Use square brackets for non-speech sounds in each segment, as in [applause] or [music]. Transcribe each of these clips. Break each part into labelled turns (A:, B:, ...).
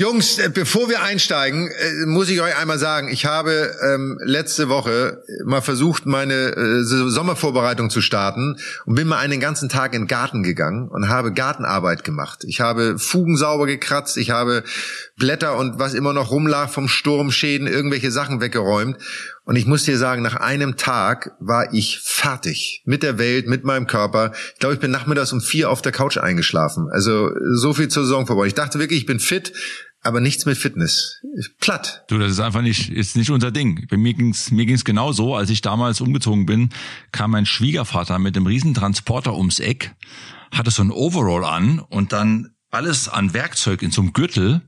A: Jungs, äh, bevor wir einsteigen, äh, muss ich euch einmal sagen, ich habe ähm, letzte Woche mal versucht, meine äh, Sommervorbereitung zu starten und bin mal einen ganzen Tag in den Garten gegangen und habe Gartenarbeit gemacht. Ich habe Fugen sauber gekratzt, ich habe Blätter und was immer noch rumlag vom Sturm, Schäden, irgendwelche Sachen weggeräumt. Und ich muss dir sagen, nach einem Tag war ich fertig mit der Welt, mit meinem Körper. Ich glaube, ich bin nachmittags um vier auf der Couch eingeschlafen. Also so viel zur Saisonvorbereitung. Ich dachte wirklich, ich bin fit aber nichts mit Fitness. Platt.
B: Du, das ist einfach nicht, ist nicht unser Ding. Bei mir ging's, mir ging's genauso. Als ich damals umgezogen bin, kam mein Schwiegervater mit einem riesen Transporter ums Eck, hatte so ein Overall an und dann alles an Werkzeug in so einem Gürtel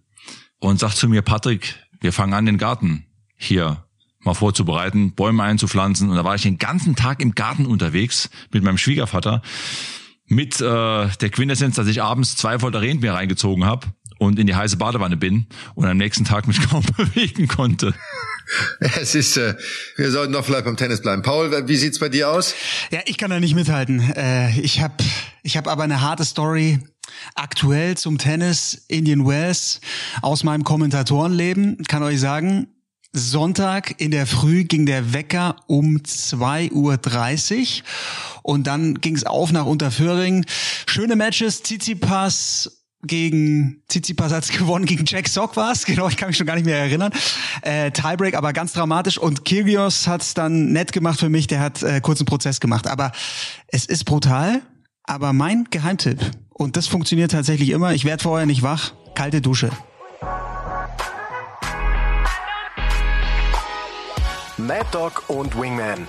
B: und sagt zu mir, Patrick, wir fangen an, den Garten hier mal vorzubereiten, Bäume einzupflanzen. Und da war ich den ganzen Tag im Garten unterwegs mit meinem Schwiegervater mit äh, der Quintessenz, dass ich abends zwei Folter Rentbier reingezogen habe und in die heiße Badewanne bin und am nächsten Tag mich [laughs] kaum bewegen konnte.
A: Es ist, äh, wir sollten doch vielleicht beim Tennis bleiben. Paul, wie sieht's bei dir aus?
C: Ja, ich kann da nicht mithalten. Äh, ich habe ich hab aber eine harte Story aktuell zum Tennis Indian Wells aus meinem Kommentatorenleben. Kann euch sagen, Sonntag in der Früh ging der Wecker um 2.30 Uhr und dann ging's auf nach Unterföhring. Schöne Matches, Tsitsipas gegen Tsitsipas hat [laughs] gewonnen, gegen Jack Sock war es, [laughs] genau, ich kann mich schon gar nicht mehr erinnern. Äh, Tiebreak, aber ganz dramatisch und Kyrgios hat es dann nett gemacht für mich, der hat äh, kurzen Prozess gemacht. Aber es ist brutal, aber mein Geheimtipp, und das funktioniert tatsächlich immer, ich werde vorher nicht wach, kalte Dusche.
D: Mad Dog und Wingman.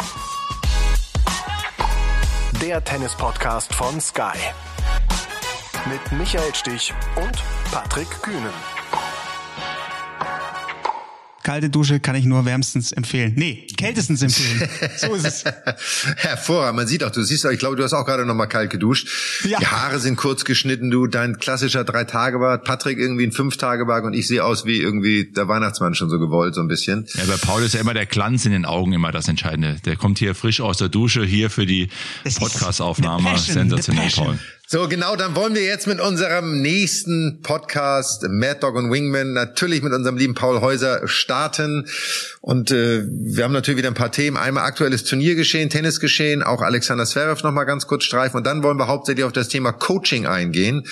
D: Der Tennis-Podcast von Sky mit Michael Stich und Patrick Kühnen.
C: Kalte Dusche kann ich nur wärmstens empfehlen. Nee, kältestens empfehlen. [laughs] So ist es.
A: Hervorragend. Man sieht auch, du siehst auch, ich glaube, du hast auch gerade noch mal kalt geduscht. Ja. Die Haare sind kurz geschnitten, du, dein klassischer Drei-Tage-Bart. Patrick irgendwie ein Fünf-Tage-Bart und ich sehe aus wie irgendwie der Weihnachtsmann schon so gewollt, so ein bisschen.
B: Ja, bei Paul ist ja immer der Glanz in den Augen immer das Entscheidende. Der kommt hier frisch aus der Dusche, hier für die Podcast-Aufnahme. Sensationell, Paul.
A: So, genau, dann wollen wir jetzt mit unserem nächsten Podcast, Mad Dog und Wingman, natürlich mit unserem lieben Paul Häuser starten. Und äh, wir haben natürlich wieder ein paar Themen. Einmal aktuelles Turniergeschehen, Tennisgeschehen, auch Alexander Zverev noch mal ganz kurz streifen. Und dann wollen wir hauptsächlich auf das Thema Coaching eingehen.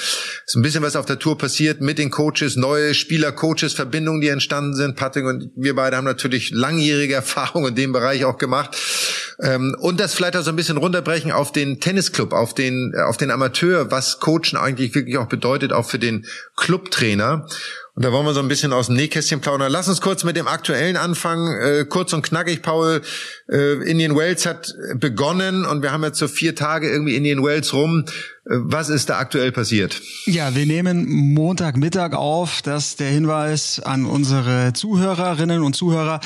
A: Ist ein bisschen was auf der Tour passiert mit den Coaches, neue Spieler, Coaches, Verbindungen, die entstanden sind. Patrick und wir beide haben natürlich langjährige [laughs] Erfahrung in dem Bereich auch gemacht. Ähm, und das vielleicht auch so ein bisschen runterbrechen auf den Tennisclub, auf den, auf den Amateur, was Coachen eigentlich wirklich auch bedeutet, auch für den Clubtrainer. Und da wollen wir so ein bisschen aus dem Nähkästchen plaudern. Lass uns kurz mit dem Aktuellen anfangen. Äh, kurz und knackig, Paul. Äh, Indian Wells hat begonnen und wir haben jetzt so vier Tage irgendwie Indian Wells rum. Äh, was ist da aktuell passiert?
C: Ja, wir nehmen Montagmittag auf. Das ist der Hinweis an unsere Zuhörerinnen und Zuhörer.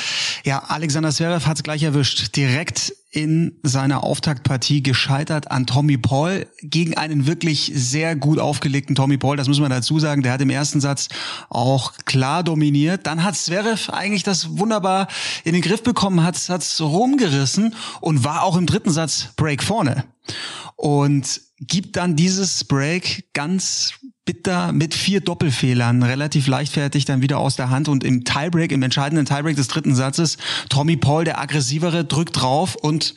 C: Ja, Alexander Zverev hat es gleich erwischt. Direkt in seiner Auftaktpartie gescheitert an Tommy Paul gegen einen wirklich sehr gut aufgelegten Tommy Paul. Das muss man dazu sagen. Der hat im ersten Satz auch klar dominiert. Dann hat Zverev eigentlich das wunderbar in den Griff bekommen, hat es rumgerissen und war auch im dritten Satz Break vorne. Und gibt dann dieses Break ganz bitter mit vier Doppelfehlern relativ leichtfertig dann wieder aus der Hand und im Tiebreak, im entscheidenden Tiebreak des dritten Satzes, Tommy Paul, der aggressivere, drückt drauf und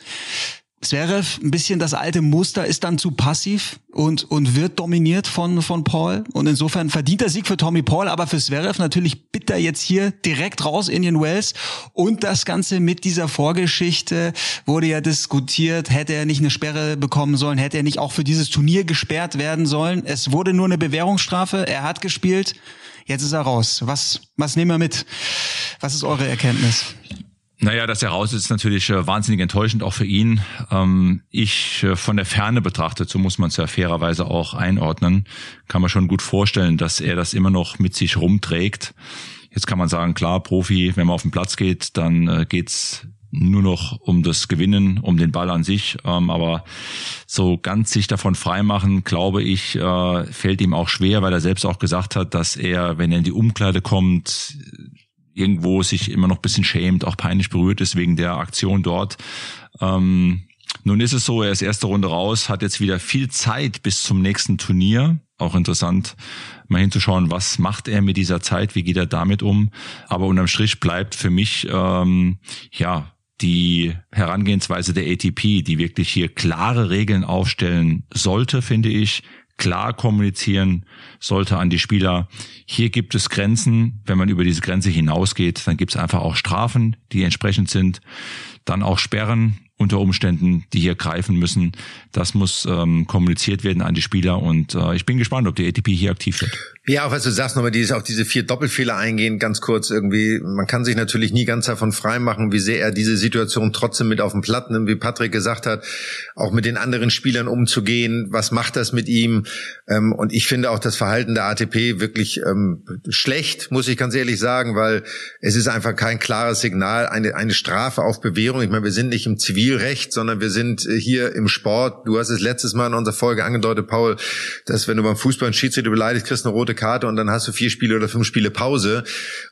C: Zverev, ein bisschen das alte Muster, ist dann zu passiv und, und wird dominiert von, von Paul. Und insofern verdient der Sieg für Tommy Paul, aber für Zverev natürlich bitter jetzt hier direkt raus Indian Wells. Und das Ganze mit dieser Vorgeschichte wurde ja diskutiert, hätte er nicht eine Sperre bekommen sollen, hätte er nicht auch für dieses Turnier gesperrt werden sollen. Es wurde nur eine Bewährungsstrafe, er hat gespielt, jetzt ist er raus. Was, was nehmen wir mit? Was ist eure Erkenntnis?
B: Naja, dass er raus ist, ist natürlich äh, wahnsinnig enttäuschend, auch für ihn. Ähm, ich äh, von der Ferne betrachtet, so muss man es ja fairerweise auch einordnen, kann man schon gut vorstellen, dass er das immer noch mit sich rumträgt. Jetzt kann man sagen, klar, Profi, wenn man auf den Platz geht, dann äh, geht's nur noch um das Gewinnen, um den Ball an sich. Ähm, aber so ganz sich davon freimachen, glaube ich, äh, fällt ihm auch schwer, weil er selbst auch gesagt hat, dass er, wenn er in die Umkleide kommt, irgendwo sich immer noch bisschen schämt, auch peinlich berührt ist wegen der Aktion dort. Ähm, nun ist es so, er ist erste Runde raus, hat jetzt wieder viel Zeit bis zum nächsten Turnier. auch interessant, mal hinzuschauen, was macht er mit dieser Zeit, wie geht er damit um. Aber unterm Strich bleibt für mich ähm, ja die Herangehensweise der ATP, die wirklich hier klare Regeln aufstellen sollte, finde ich, klar kommunizieren sollte an die Spieler. Hier gibt es Grenzen. Wenn man über diese Grenze hinausgeht, dann gibt es einfach auch Strafen, die entsprechend sind. Dann auch Sperren unter Umständen, die hier greifen müssen. Das muss ähm, kommuniziert werden an die Spieler und äh, ich bin gespannt, ob die ATP hier aktiv wird.
A: Ja, auch was du sagst, nochmal dieses, auf diese vier Doppelfehler eingehen, ganz kurz irgendwie. Man kann sich natürlich nie ganz davon freimachen, wie sehr er diese Situation trotzdem mit auf den Platten nimmt, wie Patrick gesagt hat, auch mit den anderen Spielern umzugehen. Was macht das mit ihm? Ähm, und ich finde auch das Verhalten der ATP wirklich ähm, schlecht, muss ich ganz ehrlich sagen, weil es ist einfach kein klares Signal, eine, eine Strafe auf Bewährung. Ich meine, wir sind nicht im Zivilrecht, sondern wir sind äh, hier im Sport. Du hast es letztes Mal in unserer Folge angedeutet, Paul, dass wenn du beim Fußball einen Schiedsrichter beleidigst, kriegst eine rote Karte und dann hast du vier Spiele oder fünf Spiele Pause.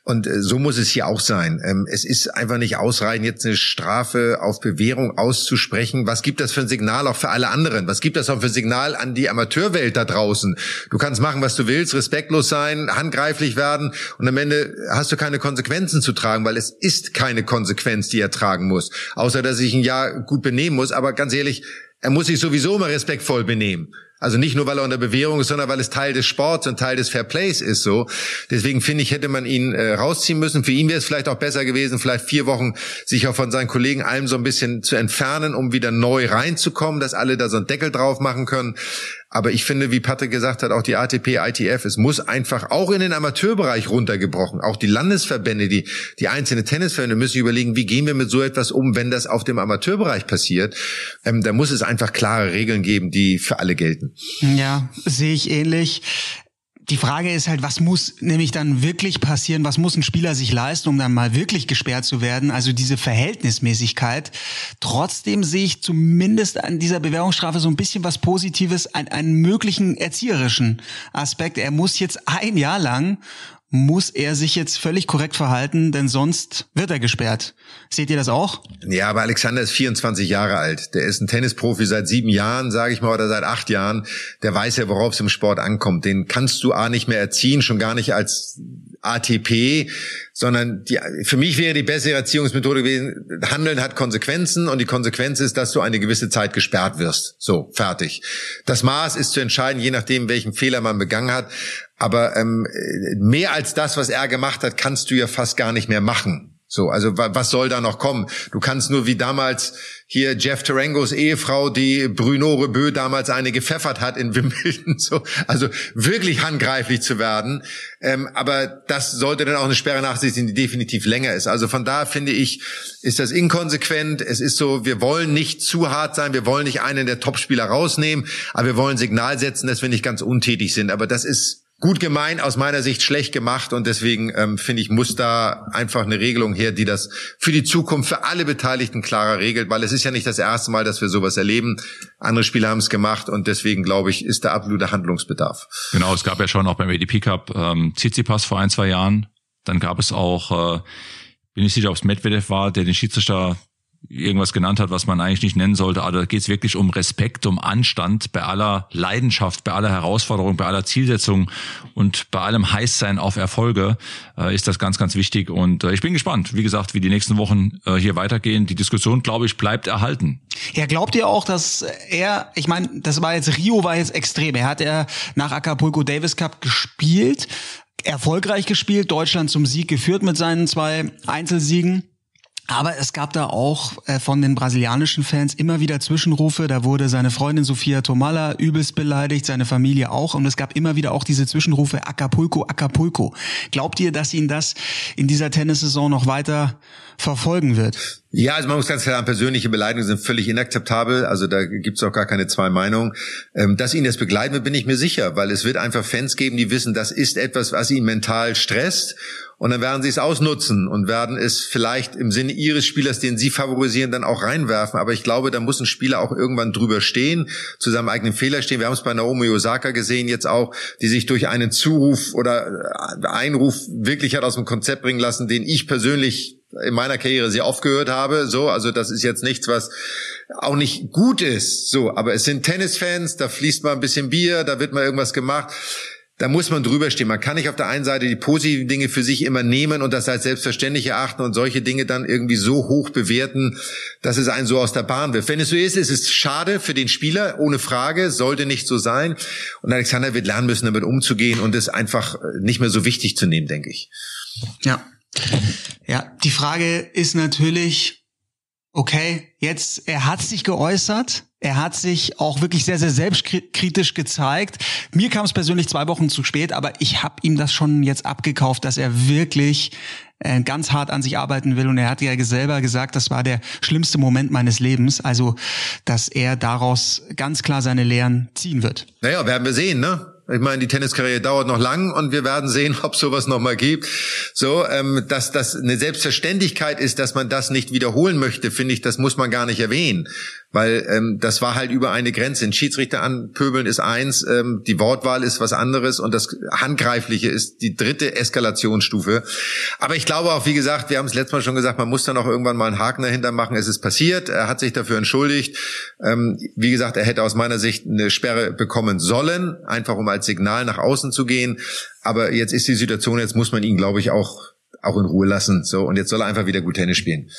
A: Und äh, so muss es hier auch sein. Ähm, es ist einfach nicht ausreichend, jetzt eine Strafe auf Bewährung auszusprechen. Was gibt das für ein Signal auch für alle anderen? Was gibt das auch für ein Signal an die Amateurwelt da draußen? Du kannst machen, was du willst, respektlos sein, handgreiflich werden und am Ende hast du keine Konsequenzen zu tragen, weil es ist keine Konsequenz, die er tragen muss. Außer, dass ich ein Jahr gut benehmen muss. Aber ganz ehrlich, er muss sich sowieso immer respektvoll benehmen. Also nicht nur, weil er unter Bewährung ist, sondern weil es Teil des Sports und Teil des Fairplays ist so. Deswegen finde ich, hätte man ihn äh, rausziehen müssen. Für ihn wäre es vielleicht auch besser gewesen, vielleicht vier Wochen sich auch von seinen Kollegen allem so ein bisschen zu entfernen, um wieder neu reinzukommen, dass alle da so einen Deckel drauf machen können. Aber ich finde, wie Patrick gesagt hat, auch die ATP, ITF, es muss einfach auch in den Amateurbereich runtergebrochen. Auch die Landesverbände, die, die einzelnen Tennisverbände müssen überlegen, wie gehen wir mit so etwas um, wenn das auf dem Amateurbereich passiert. Ähm, da muss es einfach klare Regeln geben, die für alle gelten.
C: Ja, sehe ich ähnlich die Frage ist halt, was muss nämlich dann wirklich passieren? Was muss ein Spieler sich leisten, um dann mal wirklich gesperrt zu werden? Also diese Verhältnismäßigkeit. Trotzdem sehe ich zumindest an dieser Bewährungsstrafe so ein bisschen was Positives, einen, einen möglichen erzieherischen Aspekt. Er muss jetzt ein Jahr lang muss er sich jetzt völlig korrekt verhalten, denn sonst wird er gesperrt. Seht ihr das auch?
A: Ja, aber Alexander ist 24 Jahre alt. Der ist ein Tennisprofi seit sieben Jahren, sage ich mal, oder seit acht Jahren. Der weiß ja, worauf es im Sport ankommt. Den kannst du A nicht mehr erziehen, schon gar nicht als ATP, sondern die, für mich wäre die bessere Erziehungsmethode gewesen, Handeln hat Konsequenzen und die Konsequenz ist, dass du eine gewisse Zeit gesperrt wirst. So, fertig. Das Maß ist zu entscheiden, je nachdem, welchen Fehler man begangen hat. Aber ähm, mehr als das, was er gemacht hat, kannst du ja fast gar nicht mehr machen. So, also was soll da noch kommen? Du kannst nur wie damals hier Jeff Tarangos Ehefrau, die Bruno Rebeu damals eine gepfeffert hat in Wimbledon, [laughs] so, also wirklich handgreiflich zu werden. Ähm, aber das sollte dann auch eine Sperre nach sich ziehen, die definitiv länger ist. Also von da finde ich, ist das inkonsequent. Es ist so, wir wollen nicht zu hart sein, wir wollen nicht einen der Topspieler rausnehmen, aber wir wollen Signal setzen, dass wir nicht ganz untätig sind. Aber das ist gut gemeint, aus meiner Sicht schlecht gemacht und deswegen ähm, finde ich, muss da einfach eine Regelung her, die das für die Zukunft für alle Beteiligten klarer regelt, weil es ist ja nicht das erste Mal, dass wir sowas erleben. Andere Spieler haben es gemacht und deswegen glaube ich, ist da absoluter Handlungsbedarf.
B: Genau, es gab ja schon auch beim ADP Cup ähm, Tsitsipas vor ein, zwei Jahren. Dann gab es auch, äh, bin ich sicher, ob es Medvedev war, der den Schiedsrichter irgendwas genannt hat, was man eigentlich nicht nennen sollte. Aber da geht es wirklich um Respekt, um Anstand bei aller Leidenschaft, bei aller Herausforderung, bei aller Zielsetzung und bei allem Heißsein auf Erfolge äh, ist das ganz, ganz wichtig. Und äh, ich bin gespannt, wie gesagt, wie die nächsten Wochen äh, hier weitergehen. Die Diskussion, glaube ich, bleibt erhalten.
C: Ja, glaubt ihr auch, dass er, ich meine, das war jetzt, Rio war jetzt extrem. Er hat er nach Acapulco Davis Cup gespielt, erfolgreich gespielt, Deutschland zum Sieg geführt mit seinen zwei Einzelsiegen. Aber es gab da auch äh, von den brasilianischen Fans immer wieder Zwischenrufe. Da wurde seine Freundin Sofia Tomala übelst beleidigt, seine Familie auch. Und es gab immer wieder auch diese Zwischenrufe Acapulco, Acapulco. Glaubt ihr, dass ihn das in dieser Tennissaison noch weiter verfolgen wird?
A: Ja, also man muss ganz klar sagen, persönliche Beleidigungen sind völlig inakzeptabel. Also da gibt's auch gar keine zwei Meinungen. Ähm, dass ihn das begleiten wird, bin ich mir sicher, weil es wird einfach Fans geben, die wissen, das ist etwas, was ihn mental stresst. Und dann werden sie es ausnutzen und werden es vielleicht im Sinne ihres Spielers, den sie favorisieren, dann auch reinwerfen. Aber ich glaube, da muss ein Spieler auch irgendwann drüber stehen, zu seinem eigenen Fehler stehen. Wir haben es bei Naomi Osaka gesehen jetzt auch, die sich durch einen Zuruf oder Einruf wirklich hat aus dem Konzept bringen lassen, den ich persönlich in meiner Karriere sehr oft gehört habe. So, also das ist jetzt nichts, was auch nicht gut ist. So, aber es sind Tennisfans, da fließt mal ein bisschen Bier, da wird mal irgendwas gemacht da muss man drüber stehen. Man kann nicht auf der einen Seite die positiven Dinge für sich immer nehmen und das als selbstverständlich erachten und solche Dinge dann irgendwie so hoch bewerten, dass es einen so aus der Bahn wirft. Wenn es so ist, ist es schade für den Spieler, ohne Frage, sollte nicht so sein. Und Alexander wird lernen müssen, damit umzugehen und es einfach nicht mehr so wichtig zu nehmen, denke ich.
C: Ja. Ja, die Frage ist natürlich, okay, jetzt, er hat sich geäußert, er hat sich auch wirklich sehr, sehr selbstkritisch gezeigt. Mir kam es persönlich zwei Wochen zu spät, aber ich habe ihm das schon jetzt abgekauft, dass er wirklich äh, ganz hart an sich arbeiten will. Und er hat ja selber gesagt, das war der schlimmste Moment meines Lebens. Also, dass er daraus ganz klar seine Lehren ziehen wird.
A: Naja, werden wir sehen, ne? Ich meine, die Tenniskarriere dauert noch lang und wir werden sehen, [laughs] ob sowas noch mal gibt. So, ähm, dass das eine Selbstverständlichkeit ist, dass man das nicht wiederholen möchte, finde ich, das muss man gar nicht erwähnen weil ähm, das war halt über eine Grenze. Ein Schiedsrichter anpöbeln ist eins, ähm, die Wortwahl ist was anderes und das Handgreifliche ist die dritte Eskalationsstufe. Aber ich glaube auch, wie gesagt, wir haben es letztes Mal schon gesagt, man muss dann auch irgendwann mal einen Haken dahinter machen. Es ist passiert, er hat sich dafür entschuldigt. Ähm, wie gesagt, er hätte aus meiner Sicht eine Sperre bekommen sollen, einfach um als Signal nach außen zu gehen. Aber jetzt ist die Situation, jetzt muss man ihn, glaube ich, auch auch in Ruhe lassen. So und jetzt soll er einfach wieder gut Tennis spielen.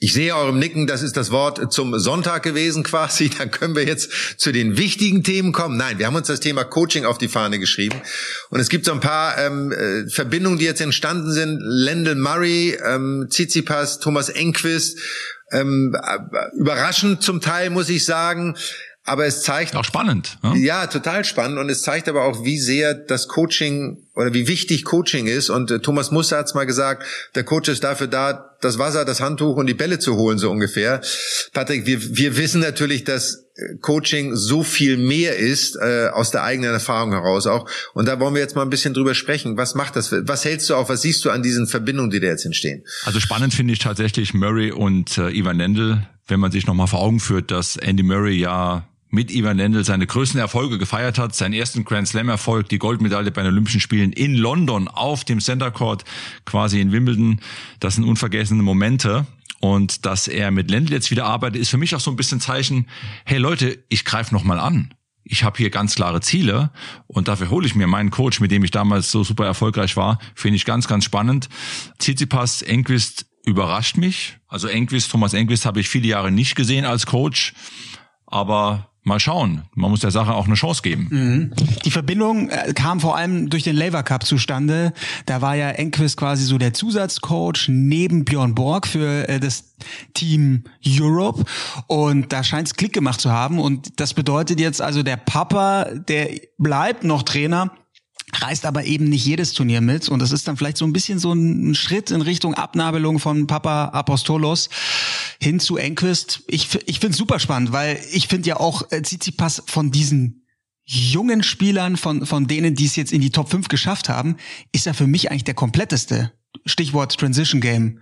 A: Ich sehe eurem Nicken, das ist das Wort zum Sonntag gewesen quasi. [laughs] Dann können wir jetzt zu den wichtigen Themen kommen. Nein, wir haben uns das Thema Coaching auf die Fahne geschrieben. Und es gibt so ein paar ähm, äh, Verbindungen, die jetzt entstanden sind. Lendl Murray, ähm, Tsitsipas, Thomas Enquist. Ähm, äh, überraschend zum Teil, muss ich sagen. Aber es zeigt
B: auch spannend.
A: Ja? ja, total spannend und es zeigt aber auch, wie sehr das Coaching oder wie wichtig Coaching ist. Und äh, Thomas Muster hat's mal gesagt: Der Coach ist dafür da, das Wasser, das Handtuch und die Bälle zu holen, so ungefähr. Patrick, wir, wir wissen natürlich, dass äh, Coaching so viel mehr ist äh, aus der eigenen Erfahrung heraus auch. Und da wollen wir jetzt mal ein bisschen drüber sprechen. Was macht das? Was hältst du auf? Was siehst du an diesen Verbindungen, die da jetzt entstehen?
B: Also spannend finde ich tatsächlich Murray und äh, Ivan Lendl, wenn man sich nochmal vor Augen führt, dass Andy Murray ja mit Ivan Lendl seine größten Erfolge gefeiert hat, seinen ersten Grand Slam Erfolg, die Goldmedaille bei den Olympischen Spielen in London auf dem Center Court, quasi in Wimbledon. Das sind unvergessene Momente. Und dass er mit Lendl jetzt wieder arbeitet, ist für mich auch so ein bisschen Zeichen, hey Leute, ich greife nochmal an. Ich habe hier ganz klare Ziele und dafür hole ich mir meinen Coach, mit dem ich damals so super erfolgreich war. Finde ich ganz, ganz spannend. Tsitsipas, Enquist überrascht mich. Also Enquist, Thomas Enquist habe ich viele Jahre nicht gesehen als Coach. Aber mal schauen. Man muss der Sache auch eine Chance geben.
C: Mhm. Die Verbindung äh, kam vor allem durch den Laver Cup zustande. Da war ja Enquist quasi so der Zusatzcoach neben Björn Borg für äh, das Team Europe. Und da scheint es Klick gemacht zu haben. Und das bedeutet jetzt also, der Papa, der bleibt noch Trainer reist aber eben nicht jedes Turnier mit und das ist dann vielleicht so ein bisschen so ein Schritt in Richtung Abnabelung von Papa Apostolos hin zu Enquist. Ich, ich finde es super spannend, weil ich finde ja auch äh, Tsitsipas von diesen jungen Spielern, von, von denen, die es jetzt in die Top 5 geschafft haben, ist er für mich eigentlich der kompletteste. Stichwort Transition Game.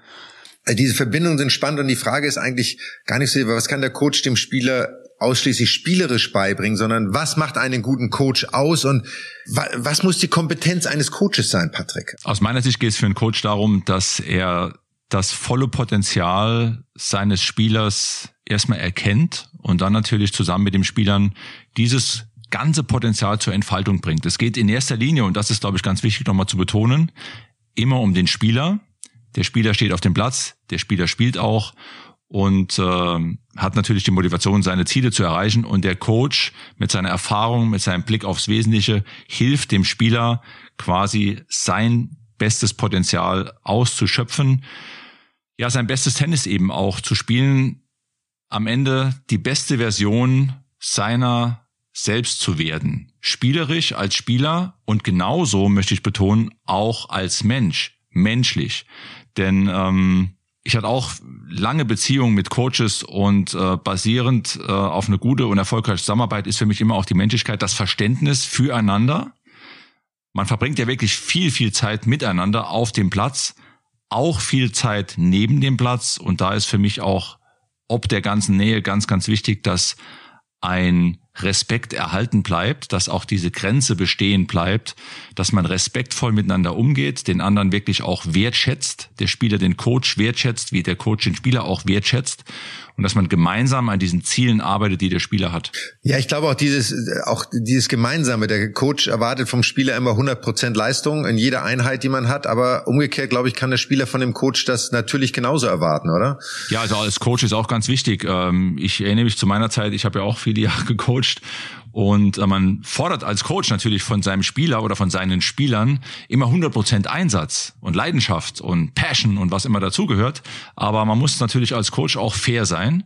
A: Äh, diese Verbindungen sind spannend und die Frage ist eigentlich gar nicht so, was kann der Coach dem Spieler ausschließlich spielerisch beibringen, sondern was macht einen guten Coach aus und was muss die Kompetenz eines Coaches sein, Patrick?
B: Aus meiner Sicht geht es für einen Coach darum, dass er das volle Potenzial seines Spielers erstmal erkennt und dann natürlich zusammen mit den Spielern dieses ganze Potenzial zur Entfaltung bringt. Es geht in erster Linie, und das ist, glaube ich, ganz wichtig nochmal zu betonen, immer um den Spieler. Der Spieler steht auf dem Platz, der Spieler spielt auch und äh, hat natürlich die Motivation, seine Ziele zu erreichen. Und der Coach mit seiner Erfahrung, mit seinem Blick aufs Wesentliche hilft dem Spieler quasi sein bestes Potenzial auszuschöpfen. Ja, sein bestes Tennis eben auch zu spielen. Am Ende die beste Version seiner selbst zu werden. Spielerisch als Spieler und genauso möchte ich betonen, auch als Mensch, menschlich. Denn ähm, ich hatte auch lange Beziehungen mit Coaches und äh, basierend äh, auf eine gute und erfolgreiche Zusammenarbeit ist für mich immer auch die Menschlichkeit, das Verständnis füreinander. Man verbringt ja wirklich viel, viel Zeit miteinander auf dem Platz, auch viel Zeit neben dem Platz und da ist für mich auch ob der ganzen Nähe ganz, ganz wichtig, dass ein Respekt erhalten bleibt, dass auch diese Grenze bestehen bleibt, dass man respektvoll miteinander umgeht, den anderen wirklich auch wertschätzt, der Spieler den Coach wertschätzt, wie der Coach den Spieler auch wertschätzt und dass man gemeinsam an diesen Zielen arbeitet, die der Spieler hat.
A: Ja, ich glaube auch dieses, auch dieses Gemeinsame. Der Coach erwartet vom Spieler immer 100 Prozent Leistung in jeder Einheit, die man hat. Aber umgekehrt, glaube ich, kann der Spieler von dem Coach das natürlich genauso erwarten, oder?
B: Ja, also als Coach ist auch ganz wichtig. Ähm, ich erinnere mich zu meiner Zeit, ich habe ja auch viele Jahre gecoacht und äh, man fordert als Coach natürlich von seinem Spieler oder von seinen Spielern immer 100 Prozent Einsatz und Leidenschaft und Passion und was immer dazugehört. Aber man muss natürlich als Coach auch fair sein